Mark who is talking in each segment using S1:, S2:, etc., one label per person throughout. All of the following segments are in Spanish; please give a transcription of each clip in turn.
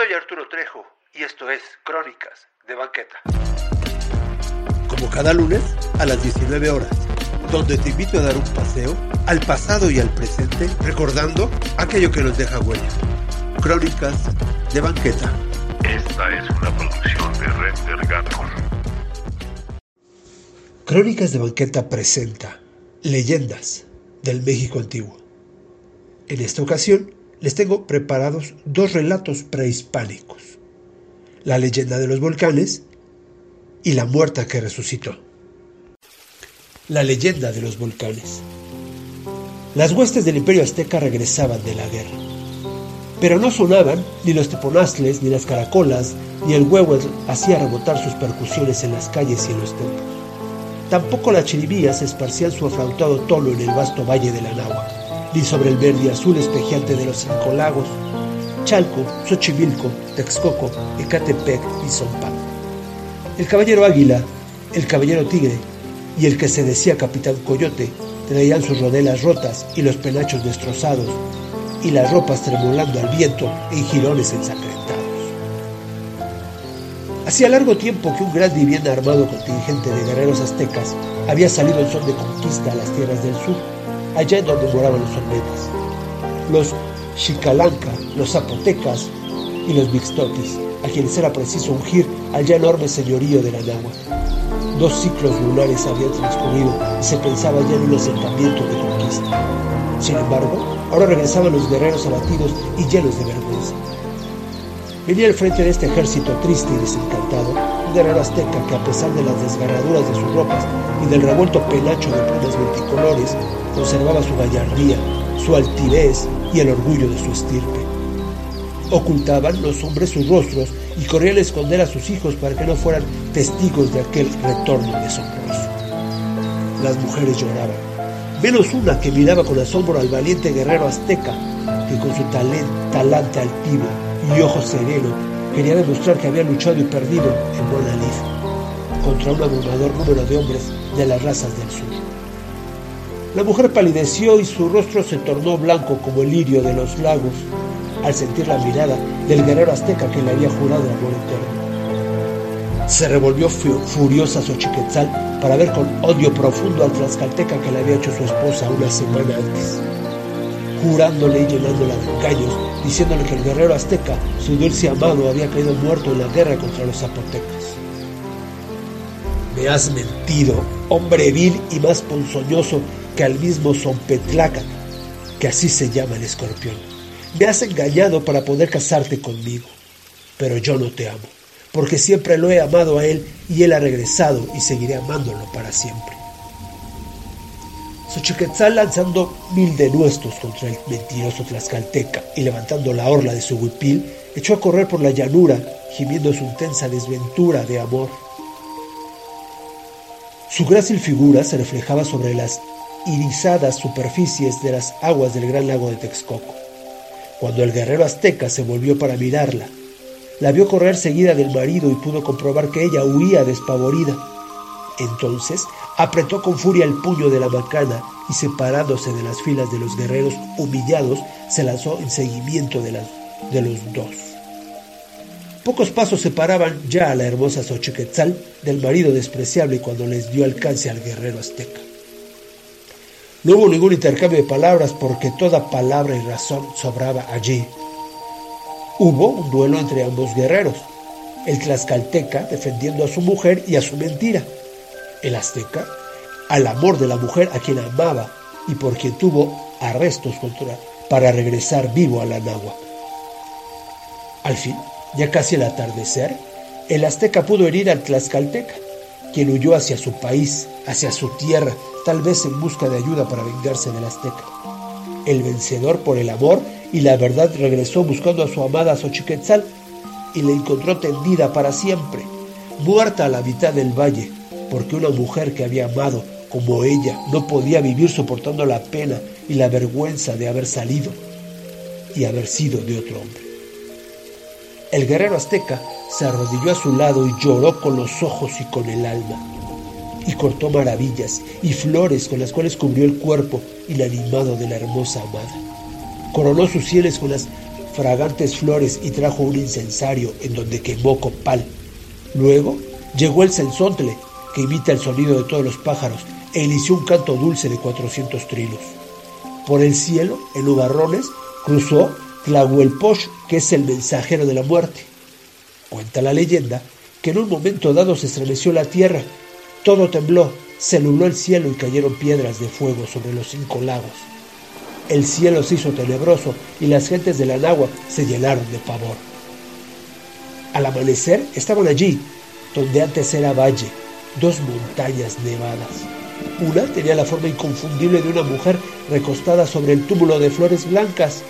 S1: Soy Arturo Trejo y esto es Crónicas de Banqueta.
S2: Como cada lunes a las 19 horas, donde te invito a dar un paseo al pasado y al presente, recordando aquello que nos deja huella. Crónicas de Banqueta.
S3: Esta es una producción de Render Gato.
S2: Crónicas de Banqueta presenta Leyendas del México Antiguo. En esta ocasión les tengo preparados dos relatos prehispánicos. La leyenda de los volcanes y la muerta que resucitó. La leyenda de los volcanes. Las huestes del imperio azteca regresaban de la guerra. Pero no sonaban ni los teponazles, ni las caracolas, ni el huevo hacía rebotar sus percusiones en las calles y en los templos. Tampoco las chiribías esparcían su aflautado tono en el vasto valle de la Nahua ni sobre el verde y azul espejeante de los cinco lagos, Chalco, Xochimilco, Texcoco, Ecatepec y Zompa. El caballero Águila, el caballero Tigre y el que se decía Capitán Coyote traían sus rodelas rotas y los penachos destrozados y las ropas tremolando al viento en jirones ensangrentados. Hacía largo tiempo que un gran y bien armado contingente de guerreros aztecas había salido en son de conquista a las tierras del sur allá en donde moraban los olmecas, los Xicalanca, los zapotecas y los mixtoquis, a quienes era preciso ungir al ya enorme señorío de la Nahua. Dos ciclos lunares habían transcurrido y se pensaba ya en un asentamiento de conquista. Sin embargo, ahora regresaban los guerreros abatidos y llenos de vergüenza. Venía al frente de este ejército triste y desencantado un guerrero azteca que a pesar de las desgarraduras de sus ropas y del revuelto penacho de plumas multicolores, conservaba su gallardía, su altivez y el orgullo de su estirpe. Ocultaban los hombres sus rostros y corrían a esconder a sus hijos para que no fueran testigos de aquel retorno deshonroso. Las mujeres lloraban, menos una que miraba con asombro al valiente guerrero azteca, que con su talante altivo y ojo sereno quería demostrar que había luchado y perdido en lid contra un abrumador número de hombres de las razas del sur. La mujer palideció y su rostro se tornó blanco como el lirio de los lagos al sentir la mirada del guerrero azteca que le había jurado amor eterno. Se revolvió furiosa Xochiquetzal para ver con odio profundo al tlaxcalteca que le había hecho su esposa una semana antes, jurándole y llenándola de engaños, diciéndole que el guerrero azteca, su dulce amado, había caído muerto en la guerra contra los zapotecas. Me has mentido, hombre vil y más ponzoñoso que al mismo Zompetlacan, que así se llama el escorpión. Me has engañado para poder casarte conmigo, pero yo no te amo, porque siempre lo he amado a él y él ha regresado y seguiré amándolo para siempre. Xochiquetzal lanzando mil denuestos contra el mentiroso tlaxcalteca y levantando la orla de su huipil, echó a correr por la llanura, gimiendo su intensa desventura de amor. Su grácil figura se reflejaba sobre las irisadas superficies de las aguas del gran lago de Texcoco. Cuando el guerrero azteca se volvió para mirarla, la vio correr seguida del marido y pudo comprobar que ella huía despavorida. Entonces apretó con furia el puño de la macana y separándose de las filas de los guerreros humillados, se lanzó en seguimiento de, de los dos. Pocos pasos separaban ya a la hermosa Xochiquetzal del marido despreciable cuando les dio alcance al guerrero azteca. No hubo ningún intercambio de palabras porque toda palabra y razón sobraba allí. Hubo un duelo entre ambos guerreros, el tlaxcalteca defendiendo a su mujer y a su mentira, el azteca al amor de la mujer a quien amaba y por quien tuvo arrestos contra, para regresar vivo a la nahua. Al fin, ya casi al atardecer, el azteca pudo herir al tlaxcalteca, quien huyó hacia su país, hacia su tierra, tal vez en busca de ayuda para vengarse del azteca. El vencedor por el amor y la verdad regresó buscando a su amada Xochiquetzal y la encontró tendida para siempre, muerta a la mitad del valle, porque una mujer que había amado como ella no podía vivir soportando la pena y la vergüenza de haber salido y haber sido de otro hombre. El guerrero azteca se arrodilló a su lado y lloró con los ojos y con el alma y cortó maravillas y flores con las cuales cubrió el cuerpo inanimado de la hermosa amada. Coronó sus sienes con las fragantes flores y trajo un incensario en donde quemó copal. Luego llegó el censontle, que imita el sonido de todos los pájaros, e inició un canto dulce de cuatrocientos trilos. Por el cielo, en nubarrones, cruzó Tlahuelpoch, que es el mensajero de la muerte. Cuenta la leyenda que en un momento dado se estremeció la tierra, todo tembló, se nubló el cielo y cayeron piedras de fuego sobre los cinco lagos. El cielo se hizo tenebroso y las gentes de la náhuatl se llenaron de pavor. Al amanecer estaban allí, donde antes era valle, dos montañas nevadas. Una tenía la forma inconfundible de una mujer recostada sobre el túmulo de flores blancas,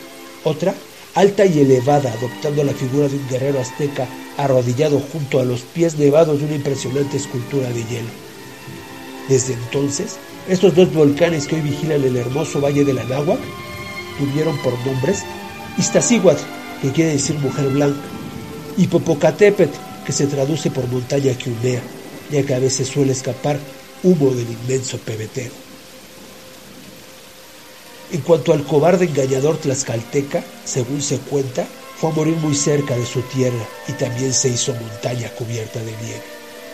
S2: otra alta y elevada, adoptando la figura de un guerrero azteca arrodillado junto a los pies nevados de una impresionante escultura de hielo. Desde entonces, estos dos volcanes que hoy vigilan el hermoso valle de la Náhuac tuvieron por nombres Iztaccíhuatl, que quiere decir mujer blanca, y Popocatépetl, que se traduce por montaña que humea, ya que a veces suele escapar humo del inmenso pebetero. En cuanto al cobarde engañador tlaxcalteca, según se cuenta, fue a morir muy cerca de su tierra y también se hizo montaña cubierta de nieve.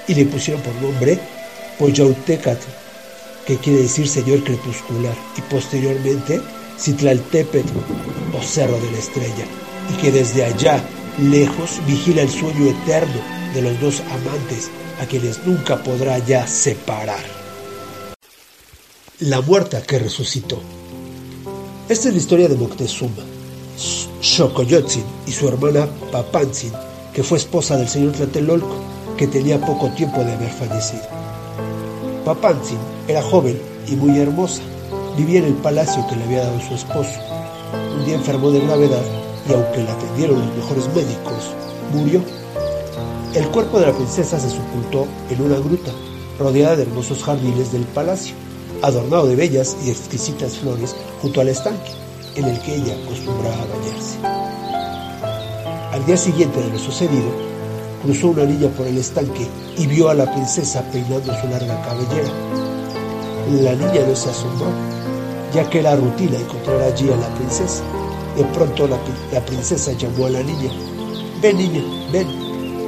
S2: Y le pusieron por nombre Poyautecatl, que quiere decir Señor Crepuscular, y posteriormente Citlaltépetl, o Cerro de la Estrella, y que desde allá, lejos, vigila el sueño eterno de los dos amantes a quienes nunca podrá ya separar. La muerta que resucitó. Esta es la historia de Moctezuma, Xocoyotzin y su hermana Papantzin, que fue esposa del señor Tlatelolco, que tenía poco tiempo de haber fallecido. Papantzin era joven y muy hermosa. Vivía en el palacio que le había dado su esposo. Un día enfermó de gravedad y aunque la atendieron los mejores médicos, murió. El cuerpo de la princesa se sepultó en una gruta, rodeada de hermosos jardines del palacio, adornado de bellas y exquisitas flores junto al estanque en el que ella acostumbraba a bañarse. Al día siguiente de lo sucedido, cruzó una niña por el estanque y vio a la princesa peinando su larga cabellera. La niña no se asombró, ya que era rutina encontrar allí a la princesa. De pronto la princesa llamó a la niña. Ven niña, ven.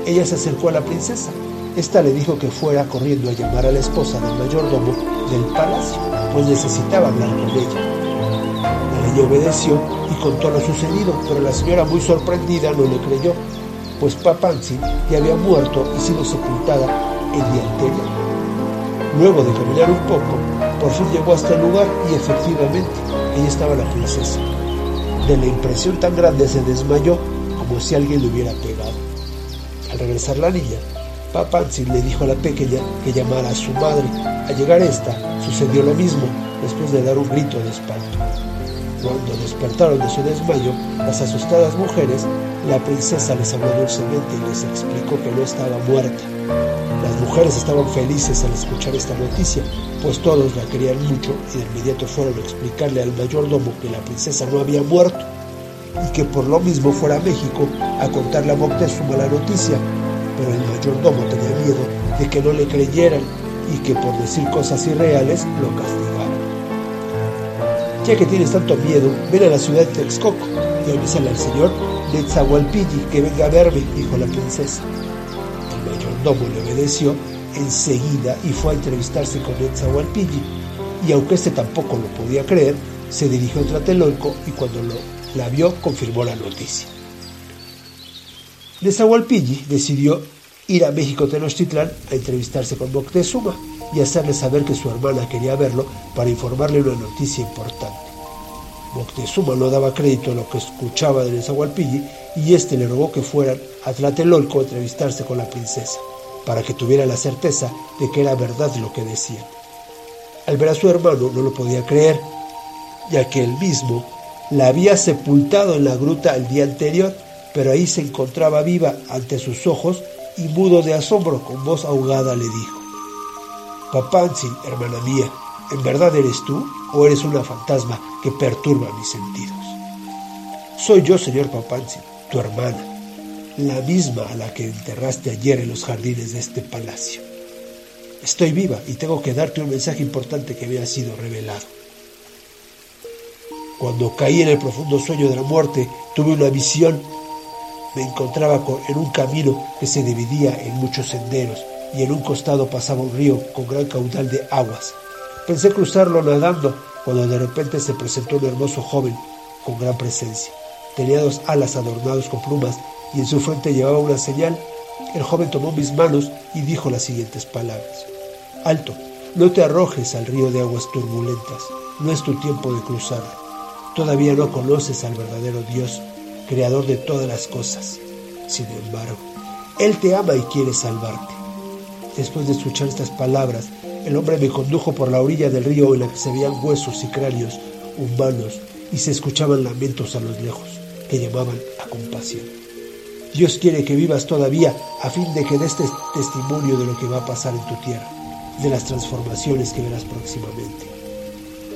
S2: Ella se acercó a la princesa. Esta le dijo que fuera corriendo a llamar a la esposa del mayordomo del palacio, pues necesitaba hablar con ella. La niña obedeció y contó lo sucedido, pero la señora muy sorprendida no le creyó, pues Papansi ya había muerto y sido sepultada el día anterior. Luego de caminar un poco, por fin llegó hasta el lugar y efectivamente ahí estaba la princesa. De la impresión tan grande se desmayó como si alguien le hubiera pegado. Al regresar la niña, Papansi le dijo a la pequeña que llamara a su madre. Al llegar esta, sucedió lo mismo después de dar un grito de espanto. Cuando despertaron de su desmayo, las asustadas mujeres, la princesa les habló dulcemente y les explicó que no estaba muerta. Las mujeres estaban felices al escuchar esta noticia, pues todos la querían mucho y de inmediato fueron a explicarle al mayordomo que la princesa no había muerto y que por lo mismo fuera a México a contarle a Moctezuma la noticia, pero el mayordomo tenía miedo de que no le creyeran y que por decir cosas irreales lo castigaran. Ya que tienes tanto miedo, ven a la ciudad de Texcoco y avísale al señor Netzahualpilli que venga a verme, dijo la princesa. El mayordomo le obedeció enseguida y fue a entrevistarse con Netzahualpilli, y aunque este tampoco lo podía creer, se dirigió a Tlatelolco y cuando lo, la vio confirmó la noticia. Netzahualpilli decidió ir a México Tenochtitlán a entrevistarse con Moctezuma y hacerle saber que su hermana quería verlo para informarle una noticia importante. Moctezuma no daba crédito a lo que escuchaba de Nezahualpilli y éste le rogó que fueran a Tlatelolco a entrevistarse con la princesa, para que tuviera la certeza de que era verdad lo que decían. Al ver a su hermano no lo podía creer, ya que él mismo la había sepultado en la gruta el día anterior, pero ahí se encontraba viva ante sus ojos y mudo de asombro, con voz ahogada le dijo, Papantzin, hermana mía, ¿en verdad eres tú o eres una fantasma que perturba mis sentidos? Soy yo, señor Papantzin, tu hermana, la misma a la que enterraste ayer en los jardines de este palacio. Estoy viva y tengo que darte un mensaje importante que me ha sido revelado. Cuando caí en el profundo sueño de la muerte, tuve una visión. Me encontraba en un camino que se dividía en muchos senderos y en un costado pasaba un río con gran caudal de aguas. Pensé cruzarlo nadando cuando de repente se presentó un hermoso joven con gran presencia. Tenía dos alas adornadas con plumas y en su frente llevaba una señal. El joven tomó mis manos y dijo las siguientes palabras. Alto, no te arrojes al río de aguas turbulentas, no es tu tiempo de cruzarlo. Todavía no conoces al verdadero Dios, creador de todas las cosas. Sin embargo, Él te ama y quiere salvarte. Después de escuchar estas palabras, el hombre me condujo por la orilla del río en la que se veían huesos y cráneos humanos y se escuchaban lamentos a los lejos que llamaban a compasión. Dios quiere que vivas todavía a fin de que des testimonio de lo que va a pasar en tu tierra, de las transformaciones que verás próximamente.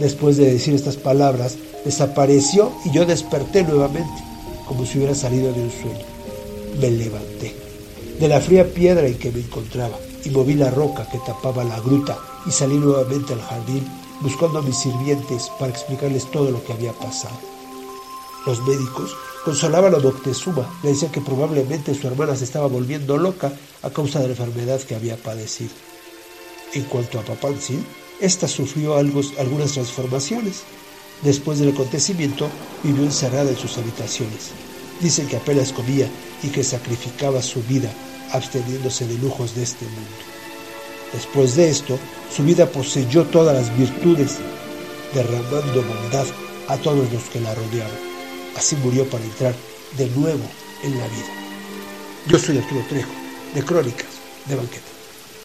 S2: Después de decir estas palabras, desapareció y yo desperté nuevamente, como si hubiera salido de un sueño. Me levanté de la fría piedra en que me encontraba y moví la roca que tapaba la gruta y salí nuevamente al jardín buscando a mis sirvientes para explicarles todo lo que había pasado. Los médicos consolaban a Moctezuma, le decían que probablemente su hermana se estaba volviendo loca a causa de la enfermedad que había padecido. En cuanto a Papantzin, ésta sufrió algunas transformaciones. Después del acontecimiento, vivió encerrada en sus habitaciones. Dicen que apenas comía y que sacrificaba su vida absteniéndose de lujos de este mundo. Después de esto, su vida poseyó todas las virtudes, derramando bondad a todos los que la rodeaban. Así murió para entrar de nuevo en la vida. Yo soy Arturo Trejo, de Crónicas de Banqueta.